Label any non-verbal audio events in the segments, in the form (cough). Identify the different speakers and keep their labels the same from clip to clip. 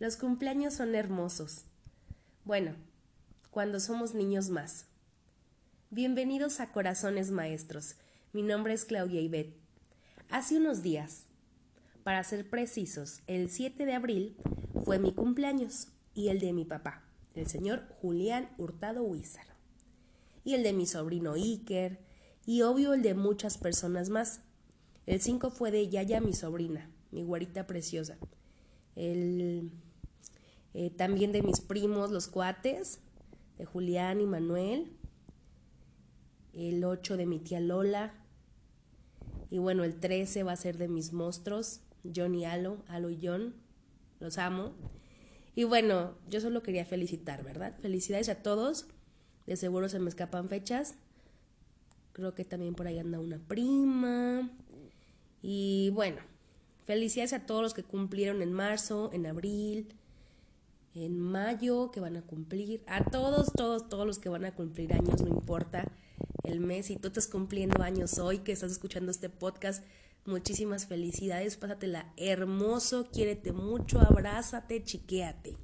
Speaker 1: Los cumpleaños son hermosos. Bueno, cuando somos niños más. Bienvenidos a Corazones Maestros. Mi nombre es Claudia Ibet. Hace unos días, para ser precisos, el 7 de abril fue mi cumpleaños y el de mi papá, el señor Julián Hurtado Huizar. Y el de mi sobrino Iker, y obvio el de muchas personas más. El 5 fue de Yaya, mi sobrina, mi guarita preciosa. El eh, también de mis primos, los cuates, de Julián y Manuel, el 8 de mi tía Lola, y bueno, el 13 va a ser de mis monstruos, John y Alo, Alo y John, los amo. Y bueno, yo solo quería felicitar, ¿verdad? Felicidades a todos, de seguro se me escapan fechas, creo que también por ahí anda una prima, y bueno, felicidades a todos los que cumplieron en marzo, en abril, en mayo que van a cumplir, a todos, todos, todos los que van a cumplir años, no importa el mes, si tú estás cumpliendo años hoy, que estás escuchando este podcast, muchísimas felicidades, pásatela hermoso, quiérete mucho, abrázate, chiquéate.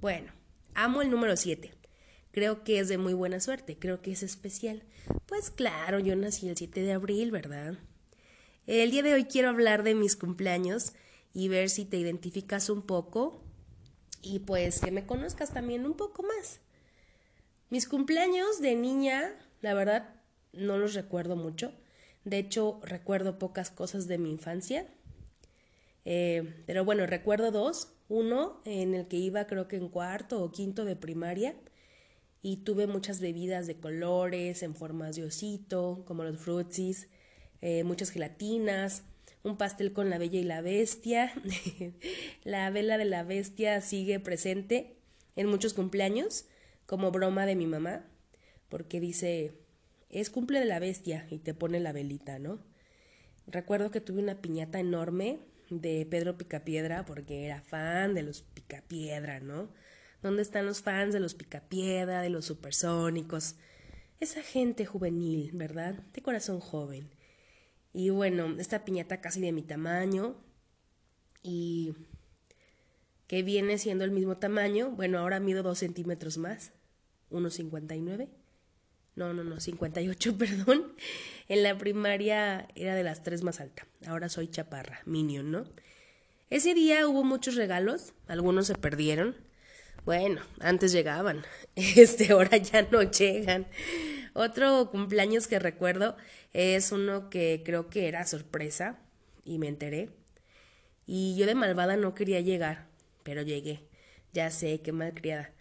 Speaker 1: Bueno, amo el número 7. Creo que es de muy buena suerte, creo que es especial. Pues claro, yo nací el 7 de abril, ¿verdad? El día de hoy quiero hablar de mis cumpleaños y ver si te identificas un poco y pues que me conozcas también un poco más. Mis cumpleaños de niña, la verdad, no los recuerdo mucho. De hecho, recuerdo pocas cosas de mi infancia. Eh, pero bueno, recuerdo dos. Uno en el que iba creo que en cuarto o quinto de primaria y tuve muchas bebidas de colores en formas de osito, como los frutsis, eh, muchas gelatinas, un pastel con la bella y la bestia. (laughs) la vela de la bestia sigue presente en muchos cumpleaños como broma de mi mamá, porque dice, es cumple de la bestia y te pone la velita, ¿no? Recuerdo que tuve una piñata enorme de Pedro Picapiedra porque era fan de los Picapiedra, ¿no? ¿Dónde están los fans de los Picapiedra, de los supersónicos? Esa gente juvenil, ¿verdad? De corazón joven. Y bueno, esta piñata casi de mi tamaño y que viene siendo el mismo tamaño. Bueno, ahora mido dos centímetros más, 1,59. No, no, no, 58, (laughs) perdón. En la primaria era de las tres más alta. Ahora soy chaparra, minion, ¿no? Ese día hubo muchos regalos, algunos se perdieron. Bueno, antes llegaban, (laughs) este, ahora ya no llegan. Otro cumpleaños que recuerdo es uno que creo que era sorpresa y me enteré. Y yo de malvada no quería llegar, pero llegué. Ya sé, qué malcriada.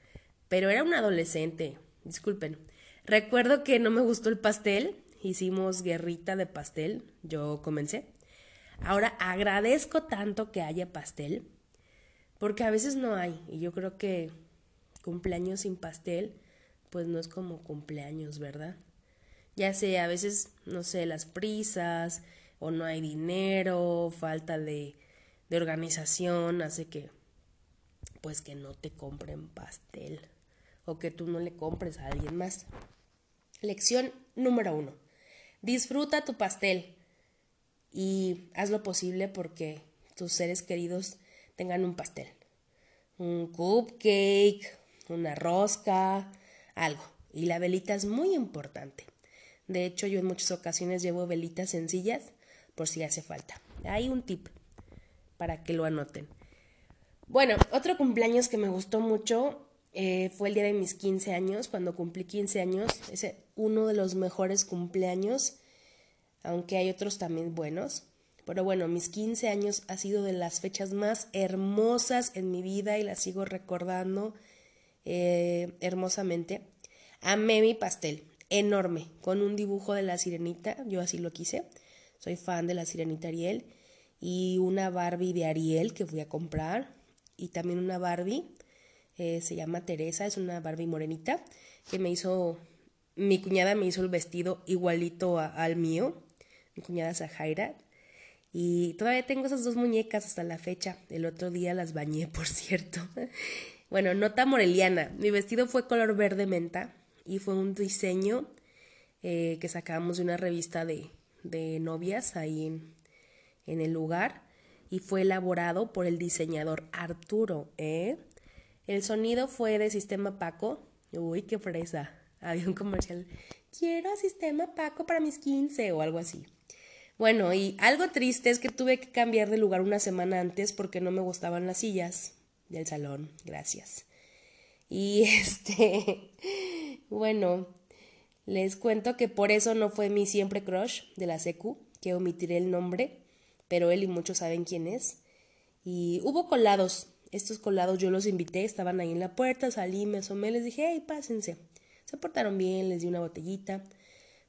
Speaker 1: Pero era un adolescente, disculpen. Recuerdo que no me gustó el pastel, hicimos guerrita de pastel, yo comencé. Ahora agradezco tanto que haya pastel, porque a veces no hay, y yo creo que cumpleaños sin pastel pues no es como cumpleaños, ¿verdad? Ya sé, a veces, no sé, las prisas o no hay dinero, falta de, de organización hace que pues que no te compren pastel o que tú no le compres a alguien más. Lección número uno. Disfruta tu pastel y haz lo posible porque tus seres queridos tengan un pastel. Un cupcake, una rosca, algo. Y la velita es muy importante. De hecho, yo en muchas ocasiones llevo velitas sencillas por si hace falta. Hay un tip para que lo anoten. Bueno, otro cumpleaños que me gustó mucho eh, fue el día de mis 15 años, cuando cumplí 15 años. Es uno de los mejores cumpleaños, aunque hay otros también buenos. Pero bueno, mis 15 años ha sido de las fechas más hermosas en mi vida y las sigo recordando eh, hermosamente. Amé mi pastel, enorme, con un dibujo de la sirenita, yo así lo quise. Soy fan de la sirenita Ariel. Y una Barbie de Ariel que fui a comprar. Y también una Barbie, eh, se llama Teresa, es una Barbie morenita, que me hizo, mi cuñada me hizo el vestido igualito al mío, mi cuñada Zahaira. Y todavía tengo esas dos muñecas hasta la fecha. El otro día las bañé, (laughs) por cierto. Bueno, nota moreliana. Mi vestido fue color verde menta y fue un diseño eh, que sacamos de una revista de, de novias ahí en, en, el lugar. y fue elaborado por el diseñador Arturo. ¿eh? El sonido fue de Sistema Paco. Uy, qué fresa. (laughs) Había un comercial. Quiero Sistema Paco para mis 15 o algo así. Bueno, y algo triste es que tuve que cambiar de lugar una semana antes porque no me gustaban las sillas del salón. Gracias. Y (laughs) este, bueno, les cuento que por eso no fue mi siempre crush de la secu, que omitiré el nombre, pero él y muchos saben quién es. Y hubo colados, estos colados yo los invité, estaban ahí en la puerta, salí, me asomé, les dije, hey, pásense. Se portaron bien, les di una botellita.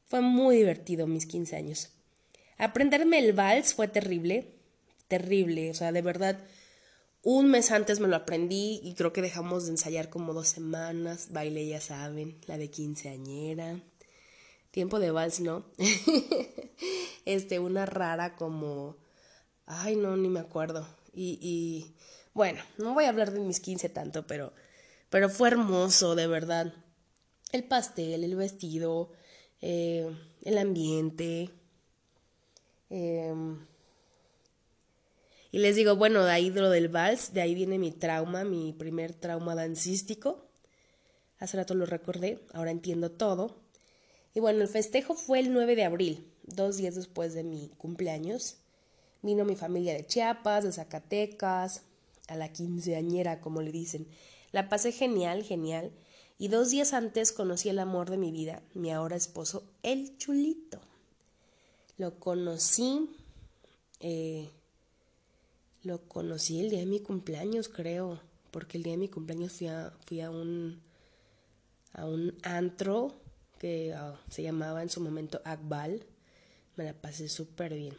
Speaker 1: Fue muy divertido mis 15 años. Aprenderme el vals fue terrible, terrible, o sea, de verdad, un mes antes me lo aprendí y creo que dejamos de ensayar como dos semanas. Baile, ya saben, la de quinceañera. Tiempo de vals, ¿no? (laughs) este, una rara como... Ay, no, ni me acuerdo. Y, y bueno, no voy a hablar de mis quince tanto, pero, pero fue hermoso, de verdad. El pastel, el vestido, eh, el ambiente. Eh, y les digo, bueno, de ahí lo del vals, de ahí viene mi trauma, mi primer trauma dancístico. Hace rato lo recordé, ahora entiendo todo. Y bueno, el festejo fue el 9 de abril, dos días después de mi cumpleaños. Vino mi familia de Chiapas, de Zacatecas, a la quinceañera, como le dicen. La pasé genial, genial. Y dos días antes conocí el amor de mi vida, mi ahora esposo, el chulito. Lo conocí eh, lo conocí el día de mi cumpleaños, creo, porque el día de mi cumpleaños fui a, fui a un a un antro que ah, se llamaba en su momento Akbal. Me la pasé súper bien.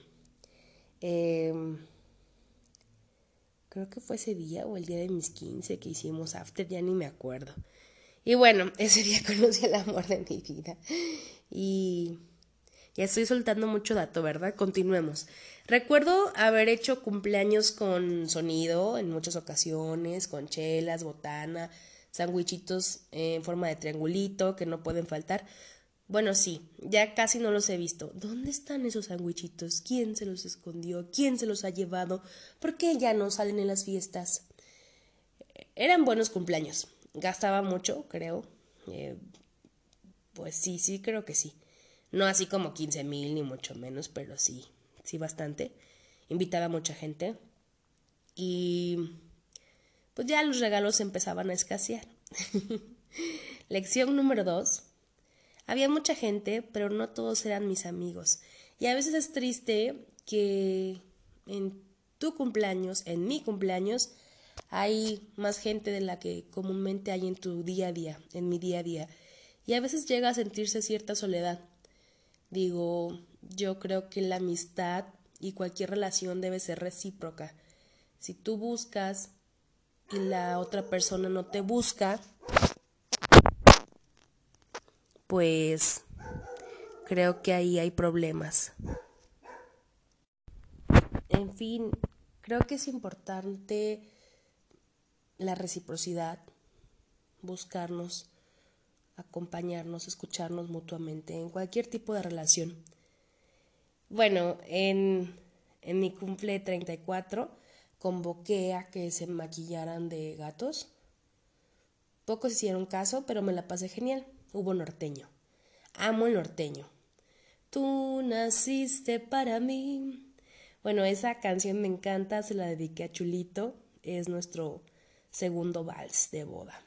Speaker 1: Em, creo que fue ese día o el día de mis 15 que hicimos after, ya ni me acuerdo. Y bueno, (laughs) ese día conocí el amor de mi vida. Y ya estoy soltando mucho dato, ¿verdad? Continuemos. Recuerdo haber hecho cumpleaños con sonido en muchas ocasiones, con chelas, botana, sandwichitos en forma de triangulito que no pueden faltar. Bueno, sí, ya casi no los he visto. ¿Dónde están esos sandwichitos? ¿Quién se los escondió? ¿Quién se los ha llevado? ¿Por qué ya no salen en las fiestas? Eran buenos cumpleaños. Gastaba mucho, creo. Eh, pues sí, sí, creo que sí. No así como 15 mil ni mucho menos, pero sí, sí bastante. Invitaba mucha gente. Y pues ya los regalos empezaban a escasear. (laughs) Lección número dos. Había mucha gente, pero no todos eran mis amigos. Y a veces es triste que en tu cumpleaños, en mi cumpleaños, hay más gente de la que comúnmente hay en tu día a día, en mi día a día. Y a veces llega a sentirse cierta soledad. Digo, yo creo que la amistad y cualquier relación debe ser recíproca. Si tú buscas y la otra persona no te busca, pues creo que ahí hay problemas. En fin, creo que es importante la reciprocidad, buscarnos acompañarnos, escucharnos mutuamente en cualquier tipo de relación. Bueno, en, en mi cumple 34 convoqué a que se maquillaran de gatos. Pocos hicieron caso, pero me la pasé genial. Hubo norteño. Amo el norteño. Tú naciste para mí. Bueno, esa canción me encanta, se la dediqué a Chulito. Es nuestro segundo vals de boda.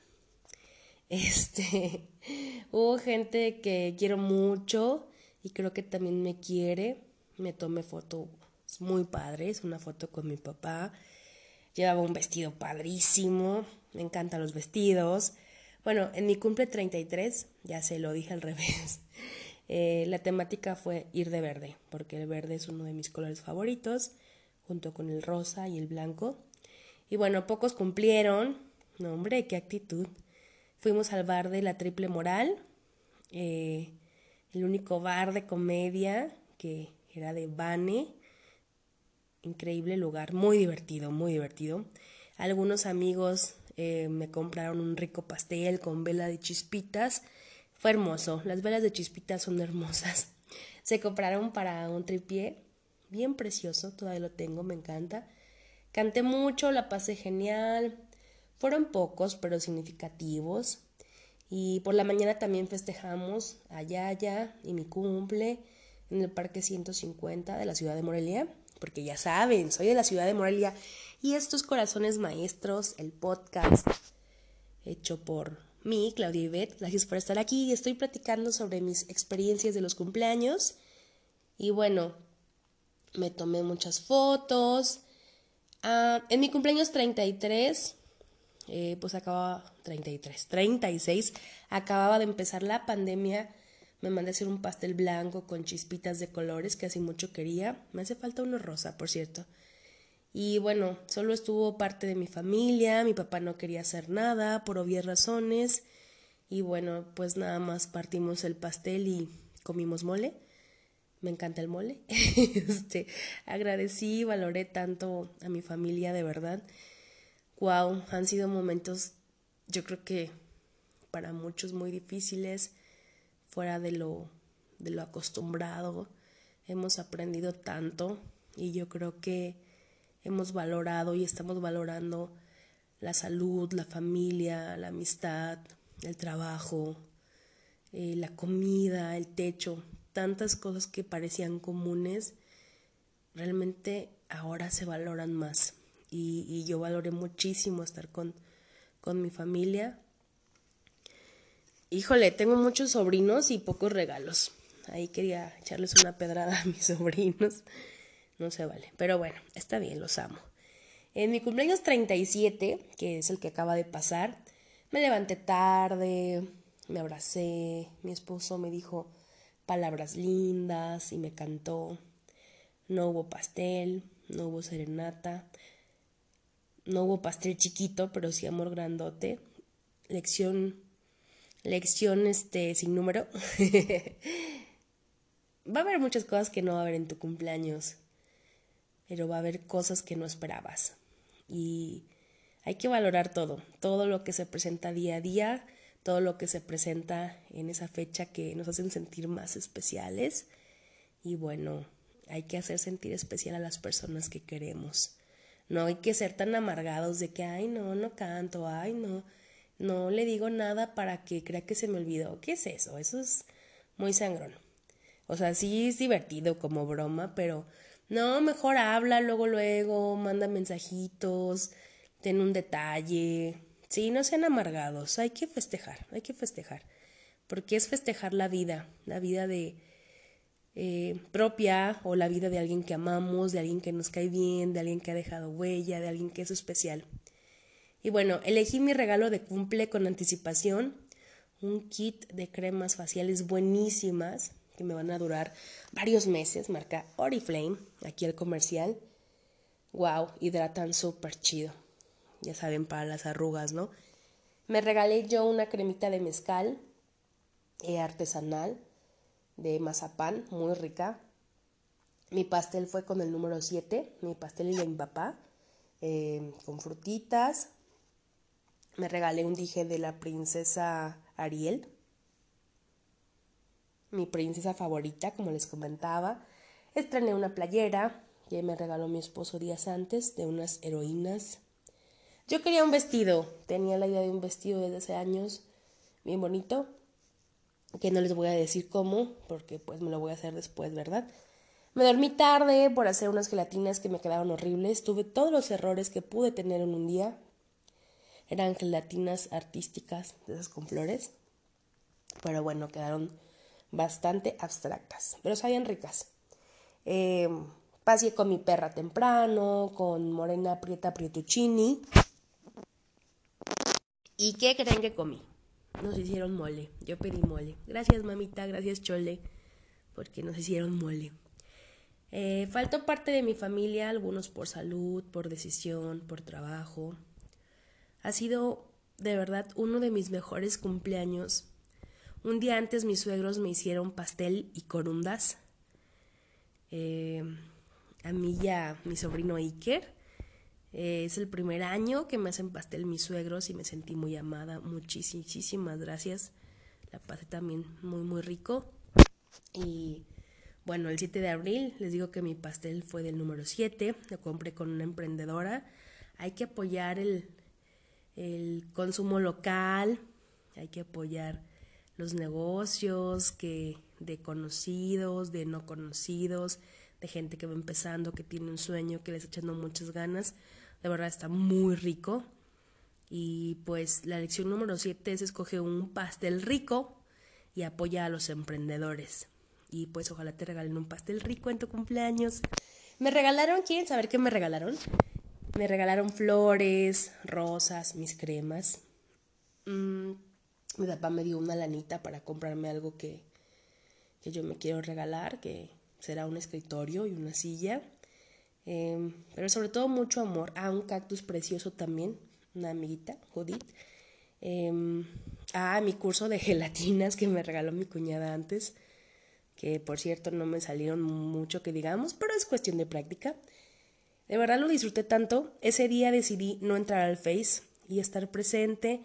Speaker 1: Este, (laughs) hubo gente que quiero mucho y creo que también me quiere. Me tomé fotos muy padres, una foto con mi papá. Llevaba un vestido padrísimo, me encantan los vestidos. Bueno, en mi cumple 33, ya se lo dije al (laughs) revés, eh, la temática fue ir de verde, porque el verde es uno de mis colores favoritos, junto con el rosa y el blanco. Y bueno, pocos cumplieron. No, hombre, qué actitud. Fuimos al bar de la Triple Moral, eh, el único bar de comedia que era de Bane. Increíble lugar, muy divertido, muy divertido. Algunos amigos eh, me compraron un rico pastel con vela de chispitas. Fue hermoso, las velas de chispitas son hermosas. (laughs) Se compraron para un tripié bien precioso, todavía lo tengo, me encanta. Canté mucho, la pasé genial. Fueron pocos, pero significativos. Y por la mañana también festejamos a Yaya y mi cumple en el Parque 150 de la ciudad de Morelia, porque ya saben, soy de la ciudad de Morelia y estos corazones maestros, el podcast hecho por mí, Claudia Ibet, gracias por estar aquí. Estoy platicando sobre mis experiencias de los cumpleaños y bueno, me tomé muchas fotos. Ah, en mi cumpleaños 33, eh, pues acababa 33, 36, acababa de empezar la pandemia me mandé a hacer un pastel blanco con chispitas de colores que así mucho quería. Me hace falta uno rosa, por cierto. Y bueno, solo estuvo parte de mi familia, mi papá no quería hacer nada por obvias razones. Y bueno, pues nada más partimos el pastel y comimos mole. Me encanta el mole. (laughs) este, agradecí valoré tanto a mi familia, de verdad. Wow, han sido momentos, yo creo que para muchos muy difíciles fuera de lo, de lo acostumbrado. Hemos aprendido tanto y yo creo que hemos valorado y estamos valorando la salud, la familia, la amistad, el trabajo, eh, la comida, el techo, tantas cosas que parecían comunes, realmente ahora se valoran más. Y, yo valoré muchísimo estar con, con mi familia Híjole, tengo muchos sobrinos y pocos regalos. Ahí quería echarles una pedrada a mis (laughs) sobrinos. No se vale. Pero bueno, está bien, los amo. En mi cumpleaños 37, que es el que acaba de pasar, me levanté tarde, me abracé, mi esposo me dijo palabras lindas y me cantó. No hubo pastel, no hubo serenata, no hubo pastel chiquito, pero sí amor grandote. Lección lección este, sin número. (laughs) va a haber muchas cosas que no va a haber en tu cumpleaños, pero va a haber cosas que no esperabas. Y hay que valorar todo, todo lo que se presenta día a día, todo lo que se presenta en esa fecha que nos hacen sentir más especiales. Y bueno, hay que hacer sentir especial a las personas que queremos. No hay que ser tan amargados de que, ay, no, no canto, ay, no no le digo nada para que crea que se me olvidó. ¿Qué es eso? Eso es muy sangrón. O sea, sí es divertido como broma, pero no, mejor habla luego, luego, manda mensajitos, ten un detalle. Sí, no sean amargados, hay que festejar, hay que festejar. Porque es festejar la vida, la vida de eh, propia o la vida de alguien que amamos, de alguien que nos cae bien, de alguien que ha dejado huella, de alguien que es especial. Y bueno, elegí mi regalo de cumple con anticipación, un kit de cremas faciales buenísimas que me van a durar varios meses, marca Oriflame, aquí el comercial. Wow, hidratan súper chido. Ya saben, para las arrugas, ¿no? Me regalé yo una cremita de mezcal eh, artesanal de mazapán, muy rica. Mi pastel fue con el número 7, mi pastel y de mi eh, con frutitas, me regalé un dije de la princesa Ariel, mi princesa favorita, como les comentaba. Estrené una playera que me regaló mi esposo días antes de unas heroínas. Yo quería un vestido, tenía la idea de un vestido desde hace años, bien bonito, que no les voy a decir cómo, porque pues me lo voy a hacer después, ¿verdad? Me dormí tarde por hacer unas gelatinas que me quedaron horribles, tuve todos los errores que pude tener en un día, eran gelatinas artísticas de esas con flores. Pero bueno, quedaron bastante abstractas, pero sabían ricas. Eh, pasé con mi perra temprano, con Morena Prieta Prietuccini. ¿Y qué creen que comí? Nos hicieron mole. Yo pedí mole. Gracias, mamita. Gracias, Chole. Porque nos hicieron mole. Eh, faltó parte de mi familia, algunos por salud, por decisión, por trabajo. Ha sido de verdad uno de mis mejores cumpleaños. Un día antes mis suegros me hicieron pastel y corundas. Eh, a mí y a mi sobrino Iker. Eh, es el primer año que me hacen pastel mis suegros y me sentí muy amada. Muchísimas gracias. La pasé también muy, muy rico. Y bueno, el 7 de abril les digo que mi pastel fue del número 7, lo compré con una emprendedora. Hay que apoyar el, el consumo local, hay que apoyar los negocios que de conocidos, de no conocidos, de gente que va empezando, que tiene un sueño, que les echando muchas ganas. De verdad está muy rico. Y pues la lección número 7 es escoge un pastel rico y apoya a los emprendedores y pues ojalá te regalen un pastel rico en tu cumpleaños. Me regalaron, ¿quieren saber qué me regalaron? Me regalaron flores, rosas, mis cremas. Mm, mi papá me dio una lanita para comprarme algo que, que yo me quiero regalar, que será un escritorio y una silla. Em, pero sobre todo mucho amor. Ah, un cactus precioso también, una amiguita, Judith. Eh, ah, mi curso de (laughs) gelatinas que me regaló mi cuñada antes que por cierto no me salieron mucho que digamos, pero es cuestión de práctica. De verdad lo disfruté tanto, ese día decidí no entrar al Face y estar presente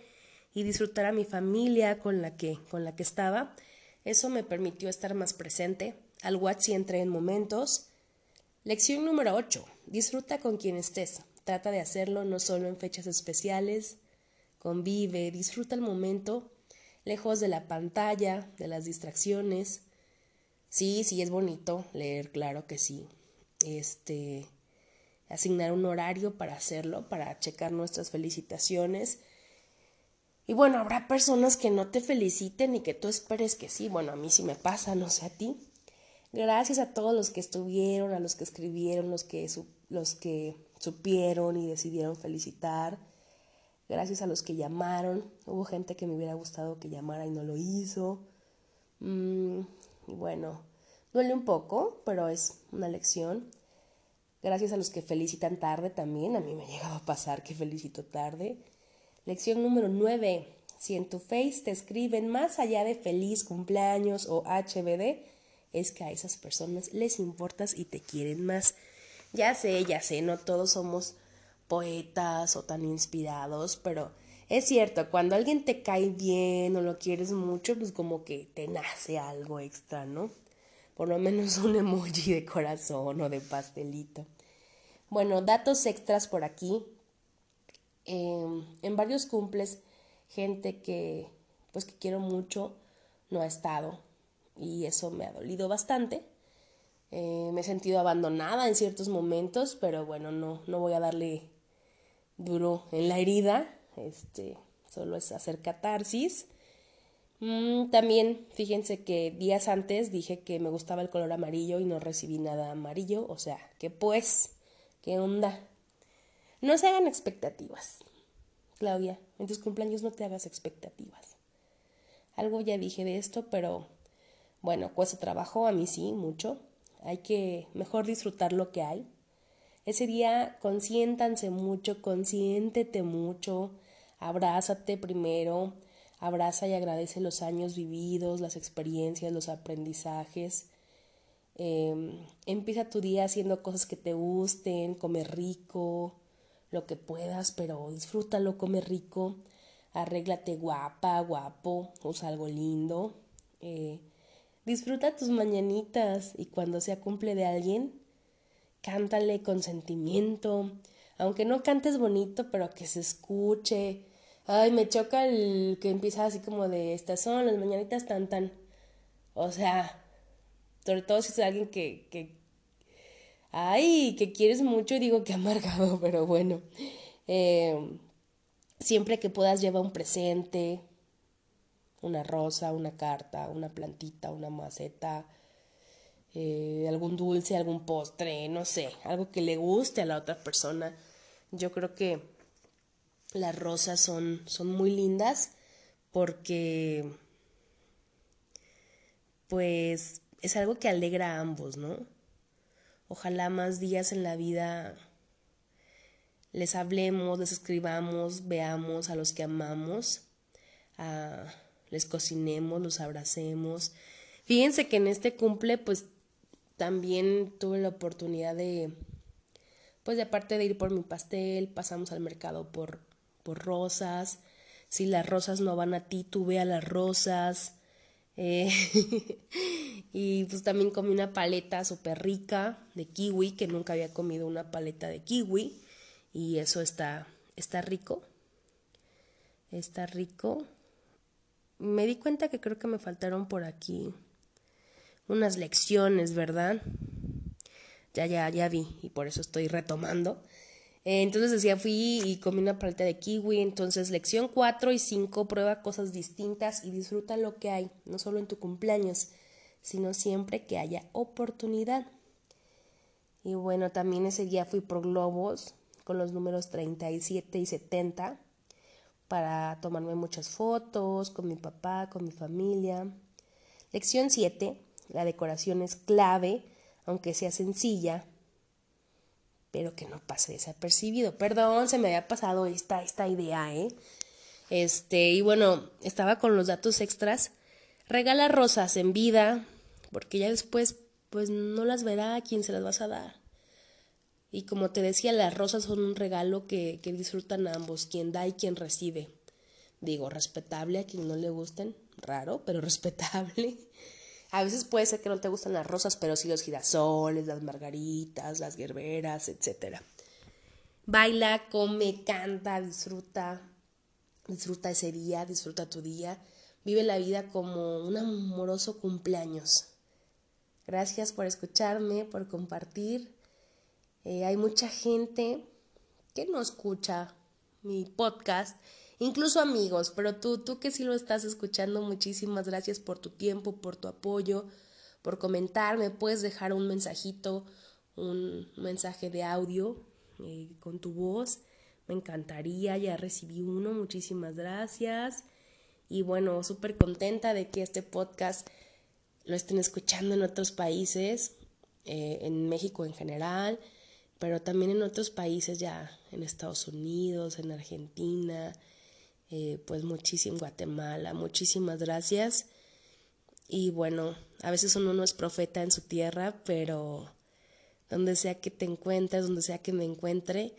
Speaker 1: y disfrutar a mi familia con la que, con la que estaba. Eso me permitió estar más presente. Al WhatsApp entré en momentos. Lección número 8. Disfruta con quien estés. Trata de hacerlo no solo en fechas especiales. Convive, disfruta el momento, lejos de la pantalla, de las distracciones. Sí, sí es bonito leer, claro que sí. Este asignar un horario para hacerlo, para checar nuestras felicitaciones. Y bueno, habrá personas que no te feliciten y que tú esperes que sí. Bueno, a mí sí me pasa, no sé a ti. Gracias a todos los que estuvieron, a los que escribieron, los que, los que supieron y decidieron felicitar. Gracias a los que llamaron. Hubo gente que me hubiera gustado que llamara y no lo hizo. Mm, y bueno, duele un poco, pero es una lección. Gracias a los que felicitan tarde también. A mí me ha llegado a pasar que felicito tarde. Lección número 9. Si en tu face te escriben más allá de feliz cumpleaños o HBD, es que a esas personas les importas y te quieren más. Ya sé, ya sé, no todos somos poetas o tan inspirados, pero es cierto, cuando alguien te cae bien o lo quieres mucho, pues como que te nace algo extra, ¿no? Por lo menos un emoji de corazón o de pastelito. Bueno, datos extras por aquí. Em, en varios cumples, gente que, pues que quiero mucho, no ha estado. Y eso me ha dolido bastante. Eh, me he sentido abandonada en ciertos momentos, pero bueno, no, no voy a darle duro en la herida este, solo es hacer catarsis. Mm, también fíjense que días antes dije que me gustaba el color amarillo y no recibí nada amarillo, o sea, que pues, ¿qué onda? No se hagan expectativas. Claudia, en tus cumpleaños no te hagas expectativas. Algo ya dije de esto, pero bueno, cuesta trabajo, a mí sí, mucho. Hay que mejor disfrutar lo que hay. Ese día consiéntanse mucho, consiéntete mucho, abrázate primero, abraza y agradece los años vividos, las experiencias, los aprendizajes. Em, empieza tu día haciendo cosas que te gusten, come rico, lo que puedas, pero disfrútalo, come rico, arréglate guapa, guapo, usa algo lindo. Eh, disfruta tus mañanitas y cuando sea cumple de alguien, cántale con sentimiento, aunque no cantes bonito, pero que se escuche, Ay, me choca el que empieza así como de estas son las mañanitas tan tan. O sea, sobre todo si es alguien que, que ay, que quieres mucho, digo que amargado, (laughs) pero bueno. Eh, siempre que puedas lleva un presente, una rosa, una carta, una plantita, una maceta, eh, algún dulce, algún postre, no sé, algo que le guste a la otra persona. Yo creo que las rosas son, son muy lindas porque pues es algo que alegra a ambos, ¿no? Ojalá más días en la vida les hablemos, les escribamos, veamos a los que amamos, les cocinemos, los abracemos. Fíjense que en este cumple pues también tuve la oportunidad de, pues de aparte de ir por mi pastel, pasamos al mercado por por rosas. Si las rosas no van a ti, tú ve a las rosas. Eh, (laughs) Y pues también comí una paleta súper rica de kiwi, que nunca había comido una paleta de kiwi. Y eso está, está rico. Está rico. Me di cuenta que creo que me faltaron por aquí unas lecciones, ¿verdad? Ya, ya, ya vi y por eso estoy retomando. Eh, entonces decía, fui y comí una paleta de kiwi. Entonces, lección 4 y 5, prueba cosas distintas y disfruta lo que hay, no solo en tu cumpleaños, sino siempre que haya oportunidad. Y bueno, también ese día fui por globos con los números 37 y 70 para tomarme muchas fotos con mi papá, con mi familia. Lección 7, la decoración es clave, aunque sea sencilla, pero que no pase desapercibido. Perdón, se me había pasado esta, esta idea, ¿eh? Este, y bueno, estaba con los datos extras. Regala rosas en vida, porque ya después pues no las verá a quien se las vas a dar. Y como te decía, las rosas son un regalo que, que disfrutan ambos, quien da y quien recibe. Digo, respetable a quien no le gusten, raro, pero (laughs) respetable. A veces puede ser que no te gustan las rosas, pero sí los girasoles, las margaritas, las gerberas, etc. Baila, come, canta, disfruta. Disfruta ese día, disfruta tu día. Vive la vida como un amoroso cumpleaños. Gracias por escucharme, por compartir. Eh, hay mucha gente que no escucha mi podcast, incluso amigos, pero tú, tú que sí lo estás escuchando, muchísimas gracias por tu tiempo, por tu apoyo, por comentarme. Puedes dejar un mensajito, un mensaje de audio eh, con tu voz. Me encantaría, ya recibí uno, muchísimas gracias. Y bueno, súper contenta de que este podcast lo estén escuchando en otros países, eh, en México en general, pero también en otros países ya, en Estados Unidos, en Argentina, eh, pues muchísimo, Guatemala, muchísimas gracias. Y bueno, a veces uno no es profeta en su tierra, pero donde sea que te encuentres, donde sea que me encuentre,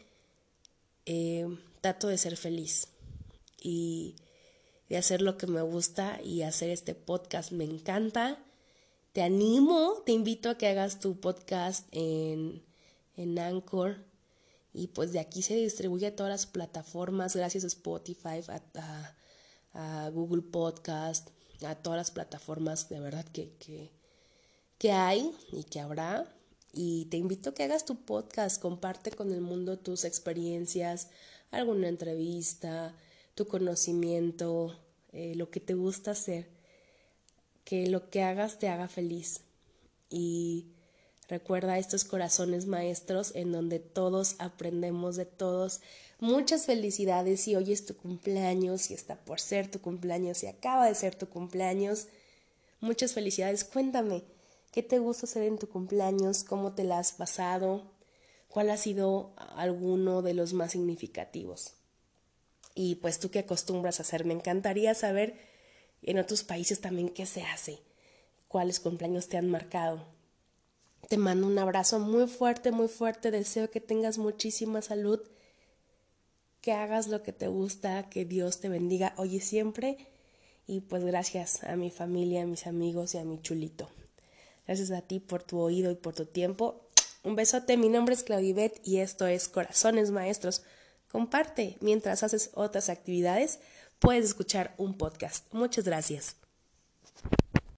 Speaker 1: eh, trato de ser feliz y de hacer lo que me gusta y hacer este podcast me encanta te animo, te invito a que hagas tu podcast en, en Anchor y pues de aquí se distribuye a todas las plataformas gracias a Spotify, a, Google Podcast, a todas las plataformas de verdad que, que, que hay y que habrá. Y te invito a que hagas tu podcast, comparte con el mundo tus experiencias, alguna entrevista, tu conocimiento, eh, lo que te gusta hacer que lo que hagas te haga feliz. Y recuerda estos corazones maestros en donde todos aprendemos de todos. Muchas felicidades si hoy es tu cumpleaños, si está por ser tu cumpleaños, si acaba de ser tu cumpleaños. Muchas felicidades. Cuéntame, ¿qué te gusta hacer en tu cumpleaños? ¿Cómo te la has pasado? ¿Cuál ha sido alguno de los más significativos? Y pues tú qué acostumbras a hacer. Me encantaría saber en otros países también qué se hace, cuáles cumpleaños te han marcado. Te mando un abrazo muy fuerte, muy fuerte, deseo que tengas muchísima salud, que hagas lo que te gusta, que Dios te bendiga hoy y siempre. Y pues gracias a mi familia, a mis amigos y a mi chulito. Gracias a ti por tu oído y por tu tiempo. Un besote, mi nombre es Claudibet y esto es Corazones Maestros. Comparte mientras haces otras actividades puedes escuchar un podcast. Muchas gracias.